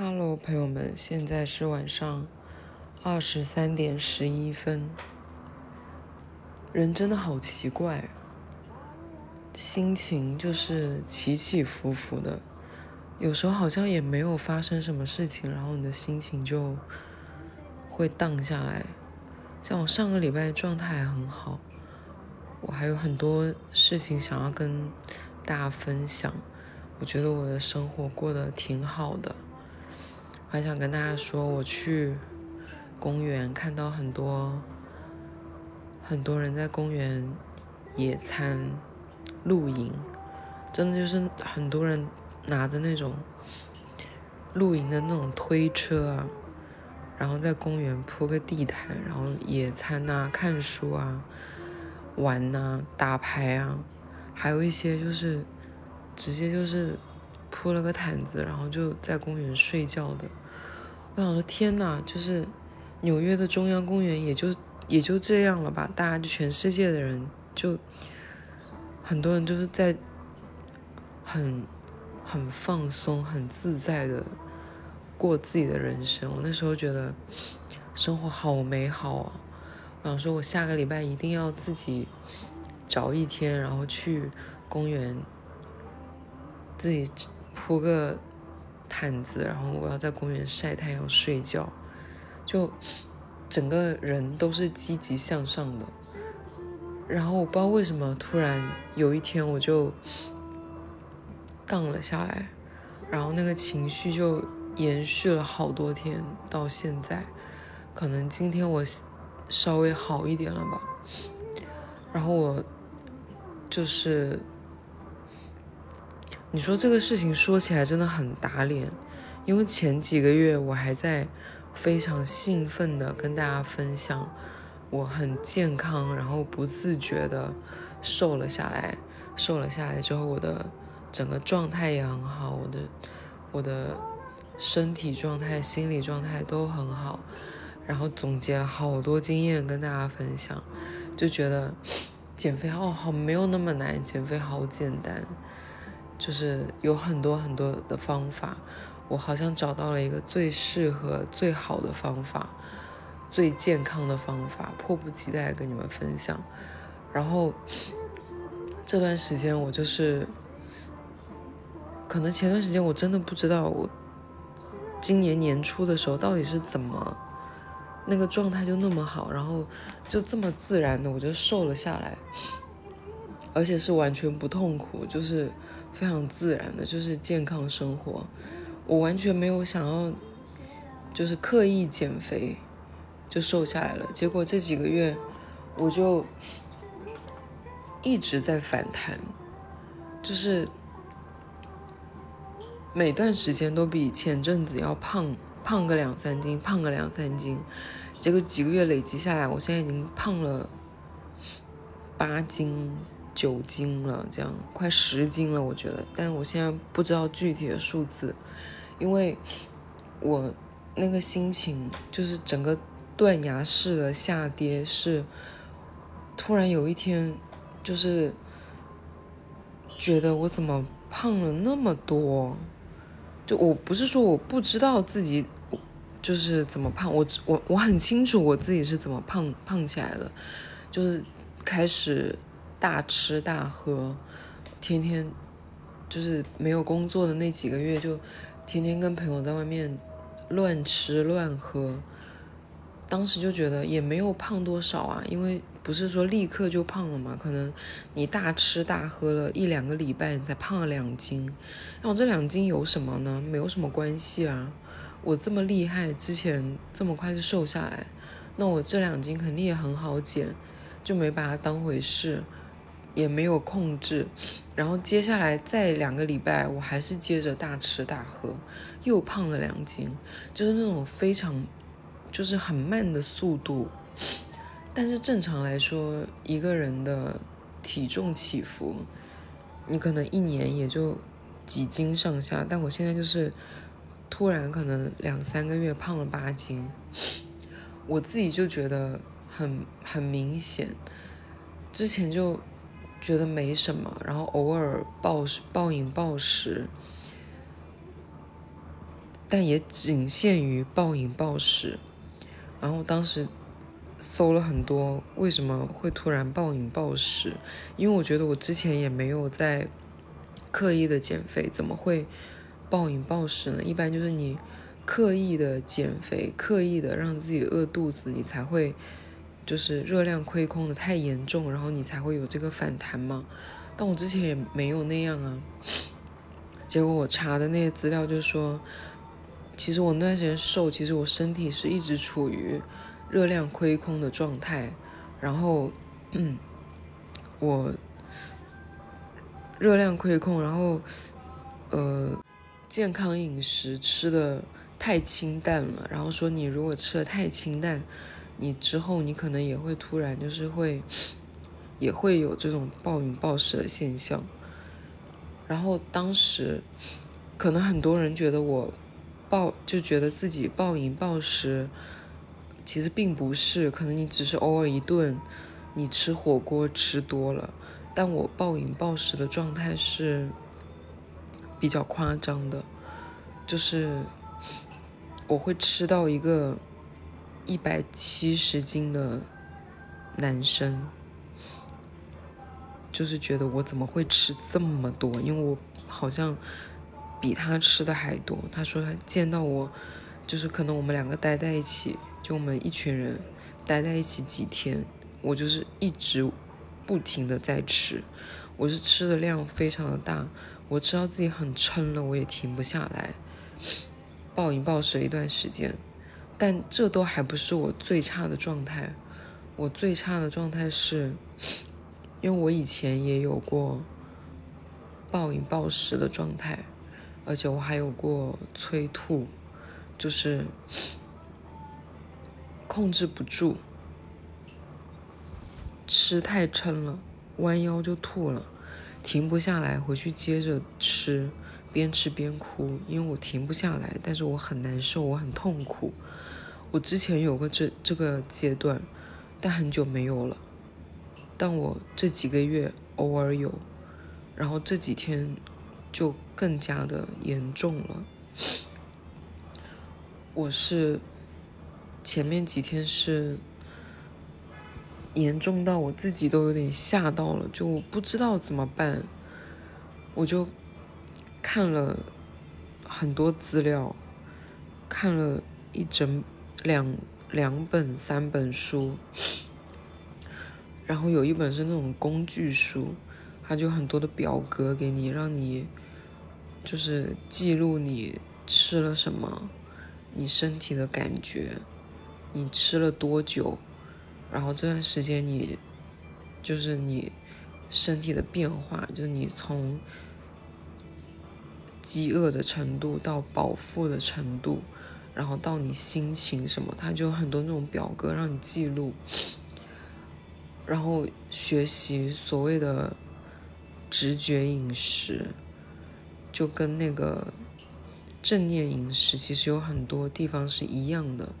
Hello，朋友们，现在是晚上二十三点十一分。人真的好奇怪，心情就是起起伏伏的，有时候好像也没有发生什么事情，然后你的心情就会荡下来。像我上个礼拜状态很好，我还有很多事情想要跟大家分享，我觉得我的生活过得挺好的。还想跟大家说，我去公园看到很多很多人在公园野餐、露营，真的就是很多人拿着那种露营的那种推车啊，然后在公园铺个地毯，然后野餐啊、看书啊、玩呐、打牌啊，还有一些就是直接就是。铺了个毯子，然后就在公园睡觉的。我想说，天呐，就是纽约的中央公园也就也就这样了吧？大家就全世界的人就很多人就是在很很放松、很自在的过自己的人生。我那时候觉得生活好美好啊！我想说，我下个礼拜一定要自己找一天，然后去公园自己。铺个毯子，然后我要在公园晒太阳睡觉，就整个人都是积极向上的。然后我不知道为什么突然有一天我就荡了下来，然后那个情绪就延续了好多天到现在，可能今天我稍微好一点了吧。然后我就是。你说这个事情说起来真的很打脸，因为前几个月我还在非常兴奋的跟大家分享，我很健康，然后不自觉的瘦了下来，瘦了下来之后，我的整个状态也很好，我的我的身体状态、心理状态都很好，然后总结了好多经验跟大家分享，就觉得减肥哦好没有那么难，减肥好简单。就是有很多很多的方法，我好像找到了一个最适合、最好的方法，最健康的方法，迫不及待跟你们分享。然后这段时间我就是，可能前段时间我真的不知道我今年年初的时候到底是怎么那个状态就那么好，然后就这么自然的我就瘦了下来，而且是完全不痛苦，就是。非常自然的，就是健康生活。我完全没有想要，就是刻意减肥，就瘦下来了。结果这几个月，我就一直在反弹，就是每段时间都比前阵子要胖胖个两三斤，胖个两三斤。结果几个月累积下来，我现在已经胖了八斤。九斤了，这样快十斤了，我觉得，但我现在不知道具体的数字，因为我那个心情就是整个断崖式的下跌，是突然有一天，就是觉得我怎么胖了那么多，就我不是说我不知道自己就是怎么胖，我我我很清楚我自己是怎么胖胖起来的，就是开始。大吃大喝，天天就是没有工作的那几个月，就天天跟朋友在外面乱吃乱喝。当时就觉得也没有胖多少啊，因为不是说立刻就胖了嘛，可能你大吃大喝了一两个礼拜，你才胖了两斤。那我这两斤有什么呢？没有什么关系啊。我这么厉害，之前这么快就瘦下来，那我这两斤肯定也很好减，就没把它当回事。也没有控制，然后接下来再两个礼拜，我还是接着大吃大喝，又胖了两斤，就是那种非常，就是很慢的速度。但是正常来说，一个人的体重起伏，你可能一年也就几斤上下，但我现在就是突然可能两三个月胖了八斤，我自己就觉得很很明显，之前就。觉得没什么，然后偶尔暴、暴饮暴食，但也仅限于暴饮暴食。然后当时搜了很多为什么会突然暴饮暴食，因为我觉得我之前也没有在刻意的减肥，怎么会暴饮暴食呢？一般就是你刻意的减肥，刻意的让自己饿肚子，你才会就是热量亏空的太严重，然后你才会有这个反弹嘛。但我之前也没有那样啊。结果我查的那些资料就说，其实我那段时间瘦，其实我身体是一直处于热量亏空的状态，然后，嗯，我热量亏空，然后，呃，健康饮食吃的太清淡了，然后说你如果吃的太清淡，你之后你可能也会突然就是会，也会有这种暴饮暴食的现象。然后当时，可能很多人觉得我暴，就觉得自己暴饮暴食，其实并不是，可能你只是偶尔一顿，你吃火锅吃多了，但我暴饮暴食的状态是比较夸张的，就是我会吃到一个一百七十斤的男生。就是觉得我怎么会吃这么多？因为我好像比他吃的还多。他说他见到我，就是可能我们两个待在一起，就我们一群人待在一起几天，我就是一直不停的在吃，我是吃的量非常的大，我知道自己很撑了，我也停不下来，暴饮暴食一段时间，但这都还不是我最差的状态，我最差的状态是。因为我以前也有过暴饮暴食的状态，而且我还有过催吐，就是控制不住，吃太撑了，弯腰就吐了，停不下来，回去接着吃，边吃边哭，因为我停不下来，但是我很难受，我很痛苦。我之前有过这这个阶段，但很久没有了。但我这几个月偶尔有，然后这几天就更加的严重了。我是前面几天是严重到我自己都有点吓到了，就不知道怎么办，我就看了很多资料，看了一整两两本三本书。然后有一本是那种工具书，它就很多的表格给你，让你就是记录你吃了什么，你身体的感觉，你吃了多久，然后这段时间你就是你身体的变化，就是你从饥饿的程度到饱腹的程度，然后到你心情什么，它就很多那种表格让你记录。然后学习所谓的直觉饮食，就跟那个正念饮食其实有很多地方是一样的。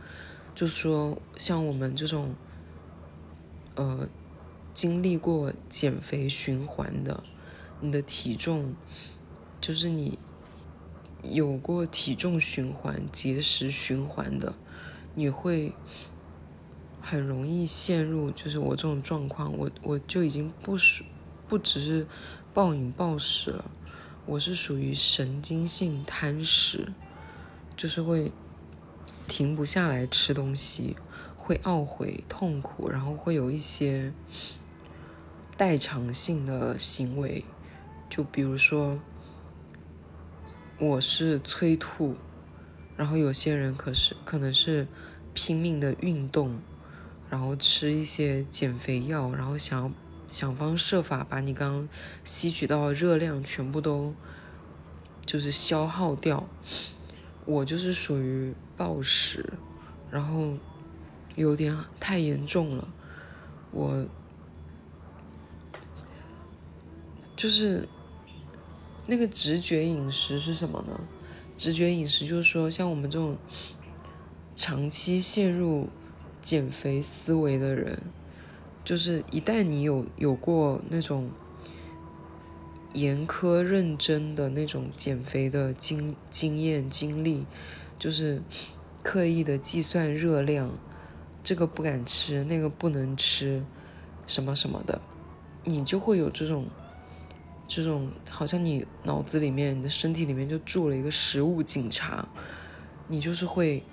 就说像我们这种，呃，经历过减肥循环的，你的体重，就是你有过体重循环、节食循环的，你会。很容易陷入，就是我这种状况，我我就已经不属，不只是暴饮暴食了，我是属于神经性贪食，就是会停不下来吃东西，会懊悔痛苦，然后会有一些代偿性的行为，就比如说我是催吐，然后有些人可是可能是拼命的运动。然后吃一些减肥药，然后想要想方设法把你刚刚吸取到的热量全部都就是消耗掉。我就是属于暴食，然后有点太严重了。我就是那个直觉饮食是什么呢？直觉饮食就是说，像我们这种长期陷入。减肥思维的人，就是一旦你有有过那种严苛认真的那种减肥的经经验经历，就是刻意的计算热量，这个不敢吃，那个不能吃，什么什么的，你就会有这种。这种好像你脑子里面、你的身体里面就住了一个食物警察，你就是会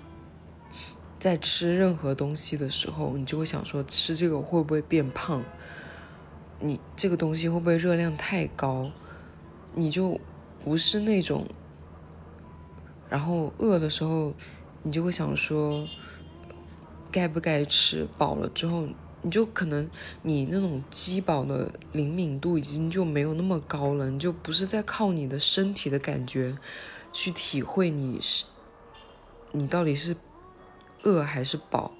在吃任何东西的时候，你就会想说吃这个会不会变胖？你这个东西会不会热量太高？你就不是那种，然后饿的时候，你就会想说该不该吃？饱了之后。你就可能你那种饥饱的灵敏度已经就没有那么高了，你就不是在靠你的身体的感觉去体会你是你到底是饿还是饱，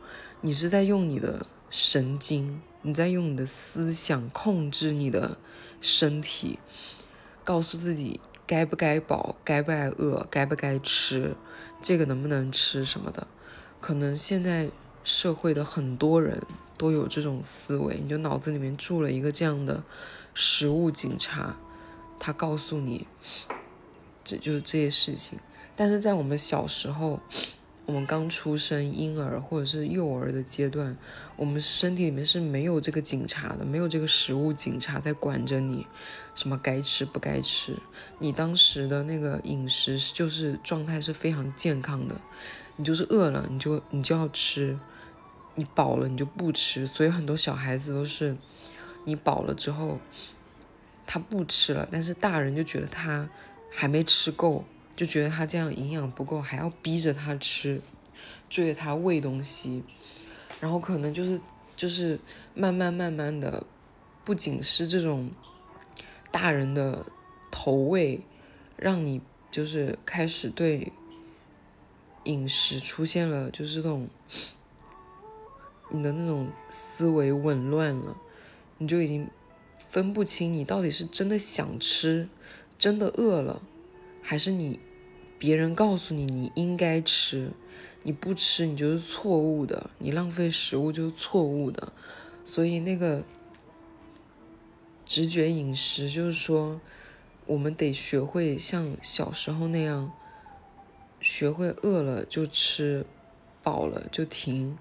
你是在用你的神经，你在用你的思想控制你的身体，告诉自己该不该饱，该不该饿，该不该吃，这个能不能吃什么的，可能现在社会的很多人。都有这种思维，你就脑子里面住了一个这样的食物警察，他告诉你，这就是这些事情。但是在我们小时候，我们刚出生婴儿或者是幼儿的阶段，我们身体里面是没有这个警察的，没有这个食物警察在管着你，什么该吃不该吃。你当时的那个饮食就是状态是非常健康的，你就是饿了你就你就要吃。你饱了你就不吃，所以很多小孩子都是，你饱了之后，他不吃了，但是大人就觉得他还没吃够，就觉得他这样营养不够，还要逼着他吃，追着他喂东西，然后可能就是就是慢慢慢慢的，不仅是这种大人的投喂，让你就是开始对饮食出现了就是这种。你的那种思维紊乱了，你就已经分不清你到底是真的想吃，真的饿了，还是你别人告诉你你应该吃，你不吃你就是错误的，你浪费食物就是错误的。所以那个直觉饮食就是说，我们得学会像小时候那样，学会饿了就吃，饱了就停。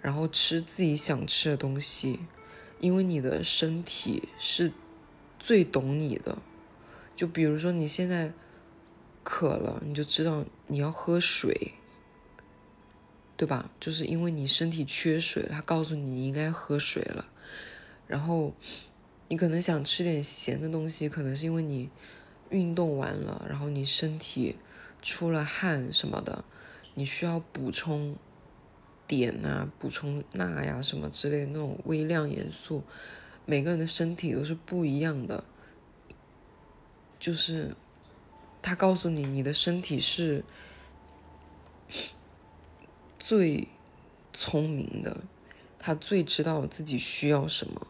然后吃自己想吃的东西，因为你的身体是最懂你的。就比如说你现在渴了，你就知道你要喝水，对吧？就是因为你身体缺水，它告诉你应该喝水了。然后你可能想吃点咸的东西，可能是因为你运动完了，然后你身体出了汗什么的，你需要补充。碘啊，补充钠呀，什么之类的那种微量元素，每个人的身体都是不一样的。就是他告诉你，你的身体是最聪明的，他最知道自己需要什么。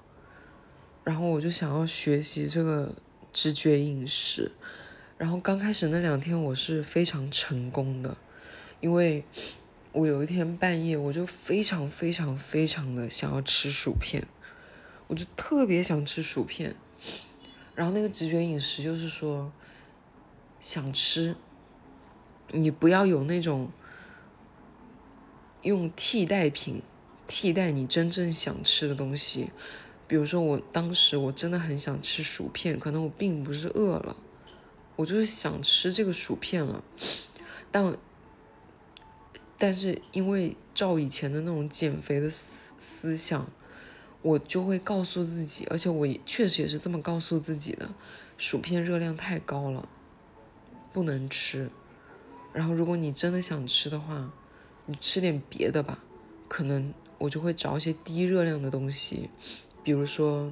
然后我就想要学习这个直觉饮食。然后刚开始那两天我是非常成功的，因为。我有一天半夜，我就非常非常非常的想要吃薯片，我就特别想吃薯片。然后那个直觉饮食就是说，想吃，你不要有那种用替代品替代你真正想吃的东西。比如说，我当时我真的很想吃薯片，可能我并不是饿了，我就是想吃这个薯片了，但。但是因为照以前的那种减肥的思思想，我就会告诉自己，而且我确实也是这么告诉自己的：薯片热量太高了，不能吃。然后如果你真的想吃的话，你吃点别的吧。可能我就会找一些低热量的东西，比如说，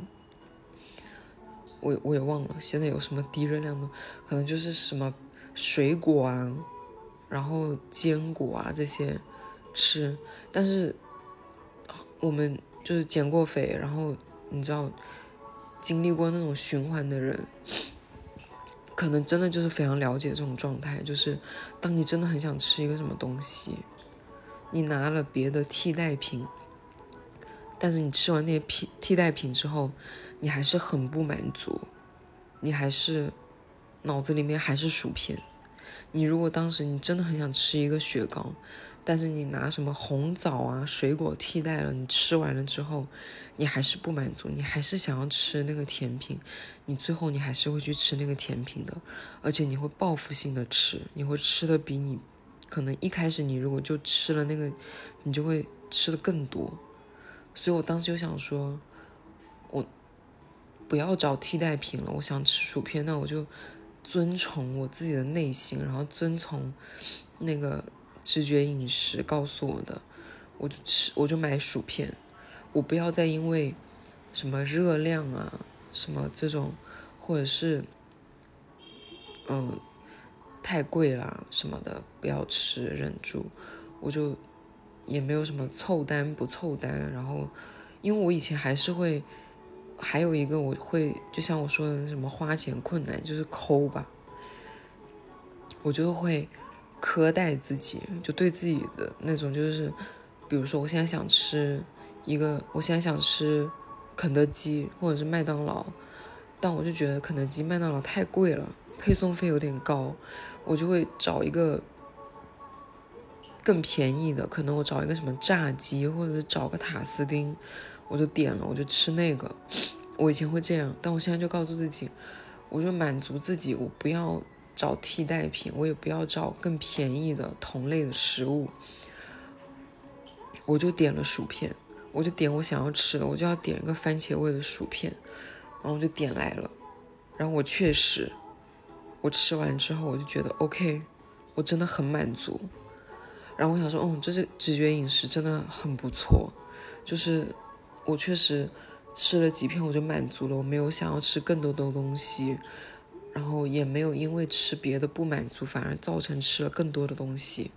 我我也忘了现在有什么低热量的，可能就是什么水果啊。然后坚果啊这些吃，但是我们就是减过肥，然后你知道经历过那种循环的人，可能真的就是非常了解这种状态。就是当你真的很想吃一个什么东西，你拿了别的替代品，但是你吃完那些替替代品之后，你还是很不满足，你还是脑子里面还是薯片。你如果当时你真的很想吃一个雪糕，但是你拿什么红枣啊水果替代了，你吃完了之后，你还是不满足，你还是想要吃那个甜品，你最后你还是会去吃那个甜品的，而且你会报复性的吃，你会吃的比你可能一开始你如果就吃了那个，你就会吃的更多。所以我当时就想说，我不要找替代品了，我想吃薯片，那我就。遵从我自己的内心，然后遵从那个直觉饮食告诉我的，我就吃，我就买薯片。我不要再因为什么热量啊，什么这种，或者是嗯太贵啦什么的，不要吃，忍住。我就也没有什么凑单不凑单，然后因为我以前还是会。还有一个我会，就像我说的什么花钱困难，就是抠吧。我就会苛待自己，就对自己的那种，就是比如说我现在想吃一个，我现在想吃肯德基或者是麦当劳，但我就觉得肯德基、麦当劳太贵了，配送费有点高，我就会找一个更便宜的，可能我找一个什么炸鸡，或者是找个塔斯丁。我就点了，我就吃那个。我以前会这样，但我现在就告诉自己，我就满足自己，我不要找替代品，我也不要找更便宜的同类的食物。我就点了薯片，我就点我想要吃的，我就要点一个番茄味的薯片，然后我就点来了。然后我确实，我吃完之后我就觉得 OK，我真的很满足。然后我想说，哦，这是直觉饮食真的很不错，就是。我确实吃了几片，我就满足了。我没有想要吃更多的东西，然后也没有因为吃别的不满足，反而造成吃了更多的东西。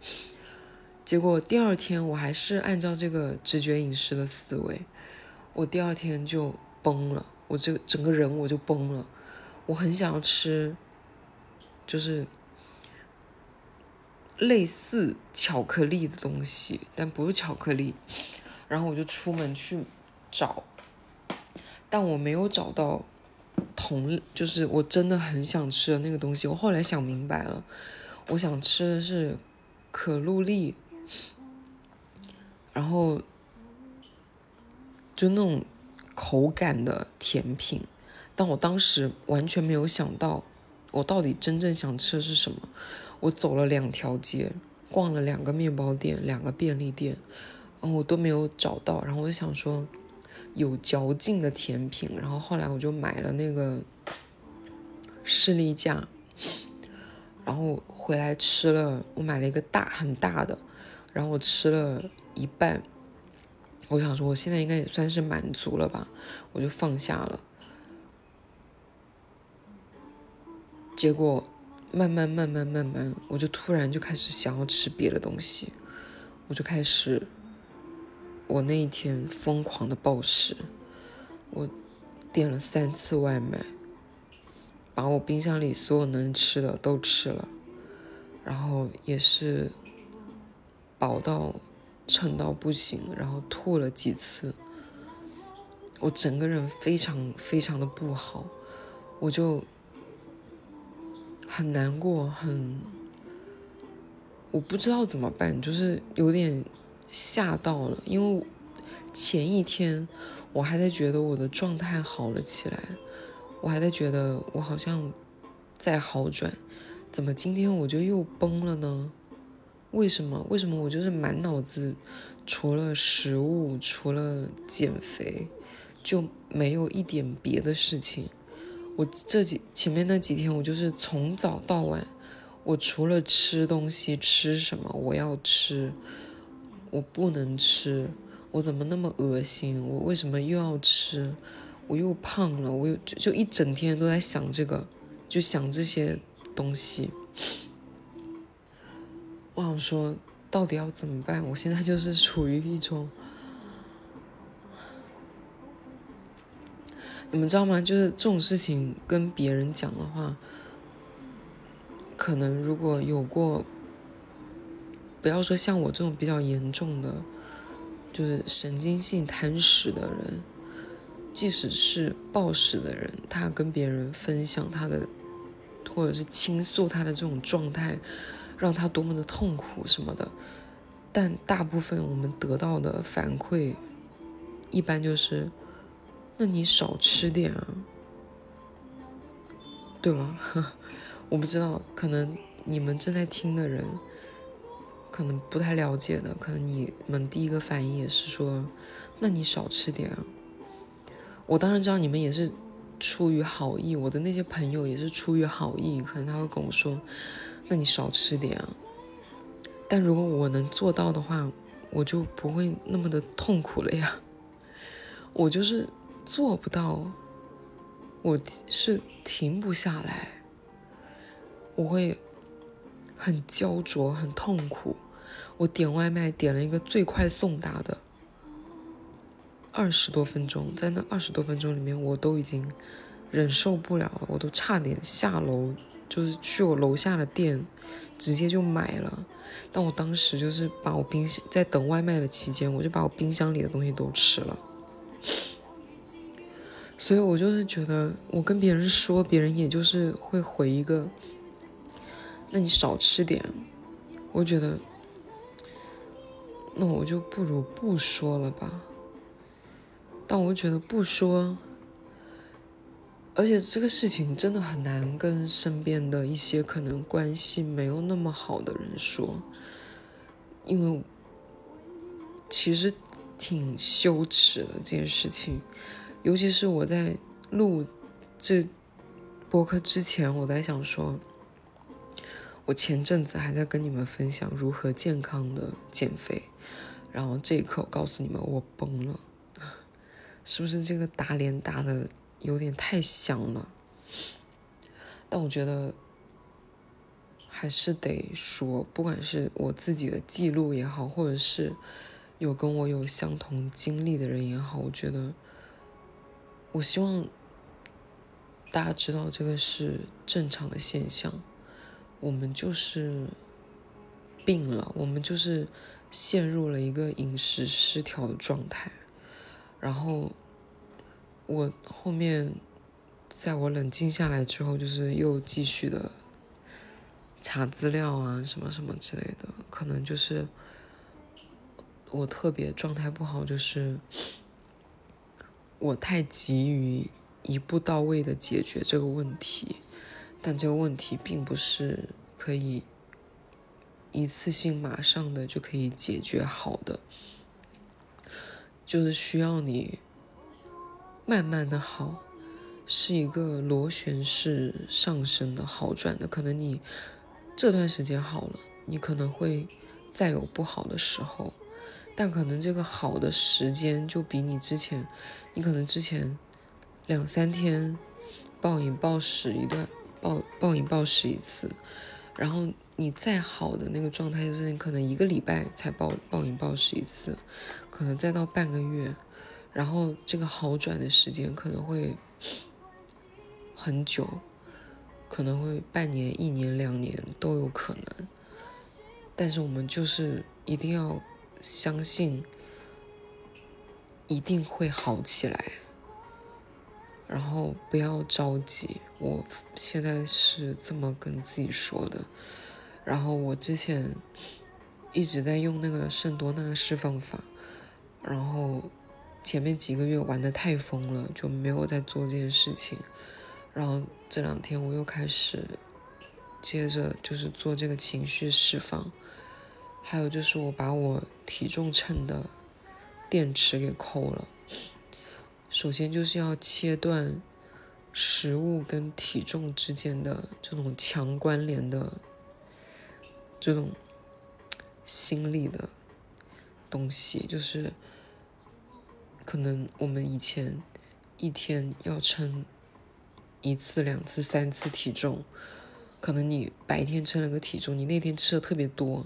结果第二天我还是按照这个直觉饮食的思维，我第二天就崩了，我这个整个人我就崩了。我很想要吃，就是类似巧克力的东西，但不是巧克力。然后我就出门去。找，但我没有找到同，就是我真的很想吃的那个东西。我后来想明白了，我想吃的是可露丽，然后就那种口感的甜品。但我当时完全没有想到，我到底真正想吃的是什么。我走了两条街，逛了两个面包店，两个便利店，嗯，我都没有找到。然后我就想说。有嚼劲的甜品，然后后来我就买了那个士力架，然后回来吃了。我买了一个大很大的，然后我吃了一半。我想说，我现在应该也算是满足了吧，我就放下了。结果慢慢慢慢慢慢，我就突然就开始想要吃别的东西，我就开始。我那一天疯狂的暴食，我点了三次外卖，把我冰箱里所有能吃的都吃了，然后也是饱到撑到不行，然后吐了几次，我整个人非常非常的不好，我就很难过，很我不知道怎么办，就是有点。吓到了，因为前一天我还在觉得我的状态好了起来，我还在觉得我好像在好转，怎么今天我就又崩了呢？为什么？为什么我就是满脑子除了食物，除了减肥，就没有一点别的事情？我这几前面那几天，我就是从早到晚，我除了吃东西，吃什么我要吃。我不能吃，我怎么那么恶心？我为什么又要吃？我又胖了，我又就就一整天都在想这个，就想这些东西。我想说，到底要怎么办？我现在就是处于一种，你们知道吗？就是这种事情跟别人讲的话，可能如果有过。不要说像我这种比较严重的，就是神经性贪食的人，即使是暴食的人，他跟别人分享他的，或者是倾诉他的这种状态，让他多么的痛苦什么的，但大部分我们得到的反馈，一般就是，那你少吃点啊，对吗？我不知道，可能你们正在听的人，可能不太了解的，可能你们第一个反应也是说，那你少吃点啊。我当然知道你们也是出于好意，我的那些朋友也是出于好意，可能他会跟我说：“那你少吃点啊。”但如果我能做到的话，我就不会那么的痛苦了呀。我就是做不到，我是停不下来，我会很焦灼、很痛苦。我点外卖点了一个最快送达的。二十多分钟，在那二十多分钟里面，我都已经忍受不了了，我都差点下楼，就是去我楼下的店，直接就买了。但我当时就是把我冰箱在等外卖的期间，我就把我冰箱里的东西都吃了。所以我就是觉得，我跟别人说，别人也就是会回一个，那你少吃点。我觉得，那我就不如不说了吧。但我觉得不说，而且这个事情真的很难跟身边的一些可能关系没有那么好的人说，因为其实挺羞耻的这件事情，尤其是我在录这播客之前，我在想说，我前阵子还在跟你们分享如何健康的减肥，然后这一刻我告诉你们，我崩了。是不是这个打脸打的有点太响了？但我觉得还是得说，不管是我自己的记录也好，或者是有跟我有相同经历的人也好，我觉得，我希望大家知道这个是正常的现象。我们就是病了，我们就是陷入了一个饮食失调的状态。然后，我后面，在我冷静下来之后，就是又继续的查资料啊，什么什么之类的。可能就是我特别状态不好，就是我太急于一步到位的解决这个问题，但这个问题并不是可以一次性马上的就可以解决好的。就是需要你慢慢的好，是一个螺旋式上升的好转的。可能你这段时间好了，你可能会再有不好的时候，但可能这个好的时间就比你之前，你可能之前两三天暴饮暴食一段，暴暴饮暴食一次，然后。你再好的那个状态，就是你可能一个礼拜才暴暴饮暴食一次，可能再到半个月，然后这个好转的时间可能会很久，可能会半年、一年、两年都有可能。但是我们就是一定要相信，一定会好起来，然后不要着急。我现在是这么跟自己说的。然后我之前一直在用那个圣多纳释放法，然后前面几个月玩的太疯了，就没有在做这件事情。然后这两天我又开始接着就是做这个情绪释放，还有就是我把我体重秤的电池给扣了。首先就是要切断食物跟体重之间的这种强关联的。这种心理的东西，就是可能我们以前一天要称一次、两次、三次体重，可能你白天称了个体重，你那天吃的特别多，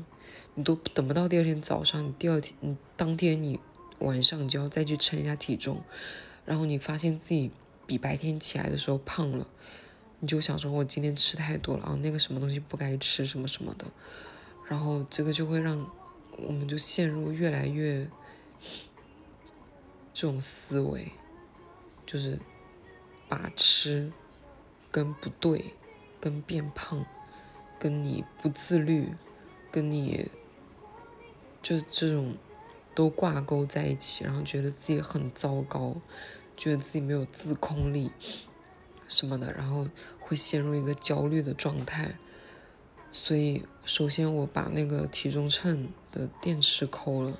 你都等不到第二天早上，你第二天你当天你晚上你就要再去称一下体重，然后你发现自己比白天起来的时候胖了。你就想说，我今天吃太多了啊，那个什么东西不该吃，什么什么的，然后这个就会让我们就陷入越来越这种思维，就是把吃跟不对、跟变胖、跟你不自律、跟你就这种都挂钩在一起，然后觉得自己很糟糕，觉得自己没有自控力什么的，然后会陷入一个焦虑的状态。所以，首先我把那个体重秤的电池抠了。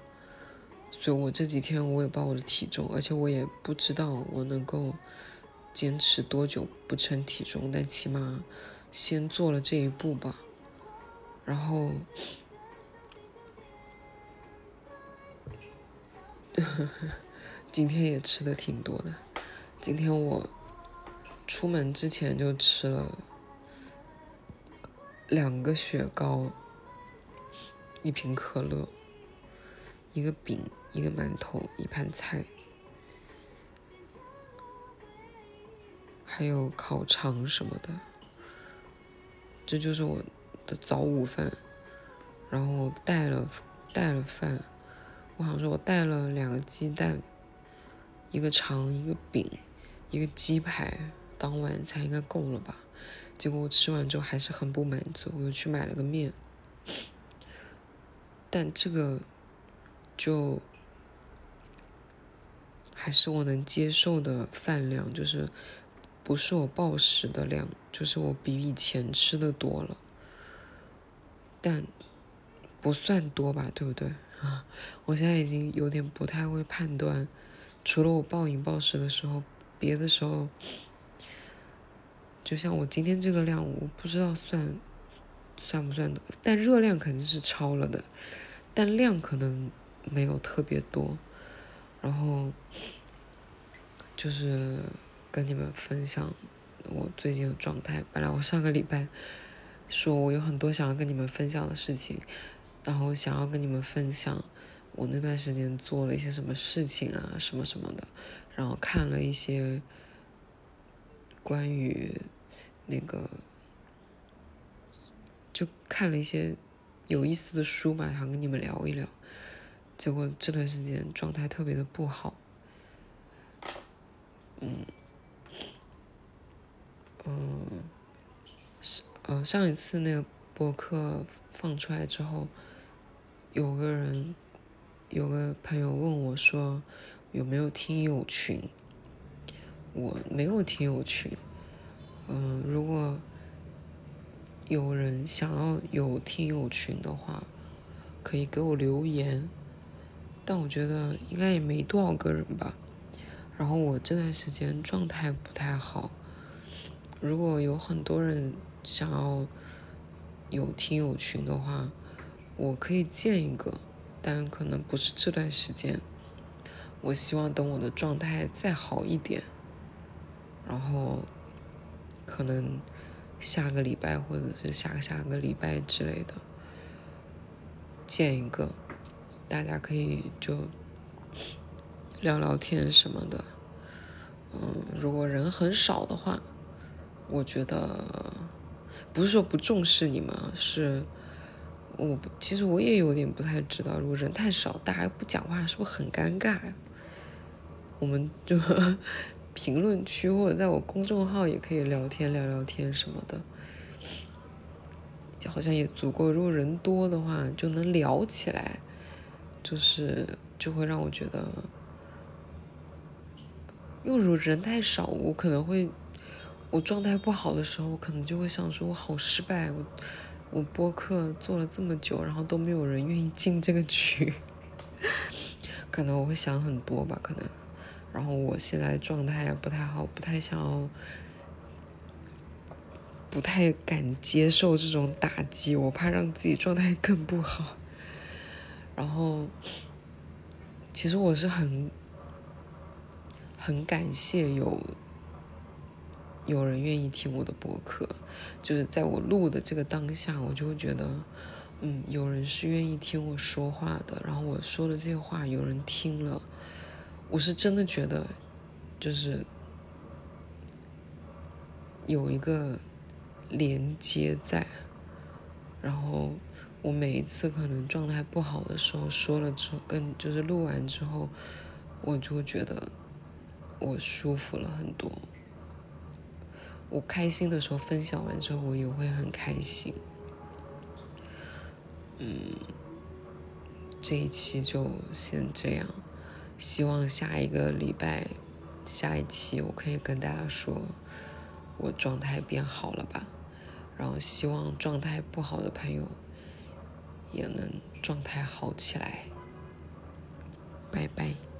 所以我这几天我也报我的体重，而且我也不知道我能够坚持多久不称体重，但起码先做了这一步吧。然后，今天也吃的挺多的。今天我出门之前就吃了两个雪糕，一瓶可乐，一个饼。一个馒头，一盘菜，还有烤肠什么的，这就是我的早午饭。然后带了带了饭，我好像说我带了两个鸡蛋，一个肠，一个饼，一个鸡排当晚餐应该够了吧？结果我吃完之后还是很不满足，我又去买了个面。但这个就。还是我能接受的饭量，就是不是我暴食的量，就是我比以前吃的多了，但不算多吧，对不对？啊，我现在已经有点不太会判断，除了我暴饮暴食的时候，别的时候，就像我今天这个量，我不知道算算不算的，但热量肯定是超了的，但量可能没有特别多。然后就是跟你们分享我最近的状态。本来我上个礼拜说我有很多想要跟你们分享的事情，然后想要跟你们分享我那段时间做了一些什么事情啊，什么什么的。然后看了一些关于那个，就看了一些有意思的书吧，想跟你们聊一聊。结果这段时间状态特别的不好，嗯，嗯，上呃上一次那个博客放出来之后，有个人有个朋友问我说有没有听友群，我没有听友群，嗯，如果有人想要有听友群的话，可以给我留言。但我觉得应该也没多少个人吧。然后我这段时间状态不太好，如果有很多人想要有听友群的话，我可以建一个，但可能不是这段时间。我希望等我的状态再好一点，然后可能下个礼拜或者是下个下个礼拜之类的建一个。大家可以就聊聊天什么的，嗯，如果人很少的话，我觉得不是说不重视你们，是我其实我也有点不太知道，如果人太少，大家不讲话是不是很尴尬？我们就 评论区或者在我公众号也可以聊天聊聊天什么的，好像也足够。如果人多的话，就能聊起来。就是就会让我觉得，因为如果人太少，我可能会，我状态不好的时候，我可能就会想说，我好失败，我我播客做了这么久，然后都没有人愿意进这个群，可能我会想很多吧，可能，然后我现在状态也不太好，不太想要，不太敢接受这种打击，我怕让自己状态更不好。然后，其实我是很很感谢有有人愿意听我的博客，就是在我录的这个当下，我就会觉得，嗯，有人是愿意听我说话的。然后我说的这些话，有人听了，我是真的觉得，就是有一个连接在，然后。我每一次可能状态不好的时候说了之后，跟就是录完之后，我就觉得我舒服了很多。我开心的时候分享完之后，我也会很开心。嗯，这一期就先这样，希望下一个礼拜，下一期我可以跟大家说，我状态变好了吧。然后希望状态不好的朋友也能状态好起来。拜拜。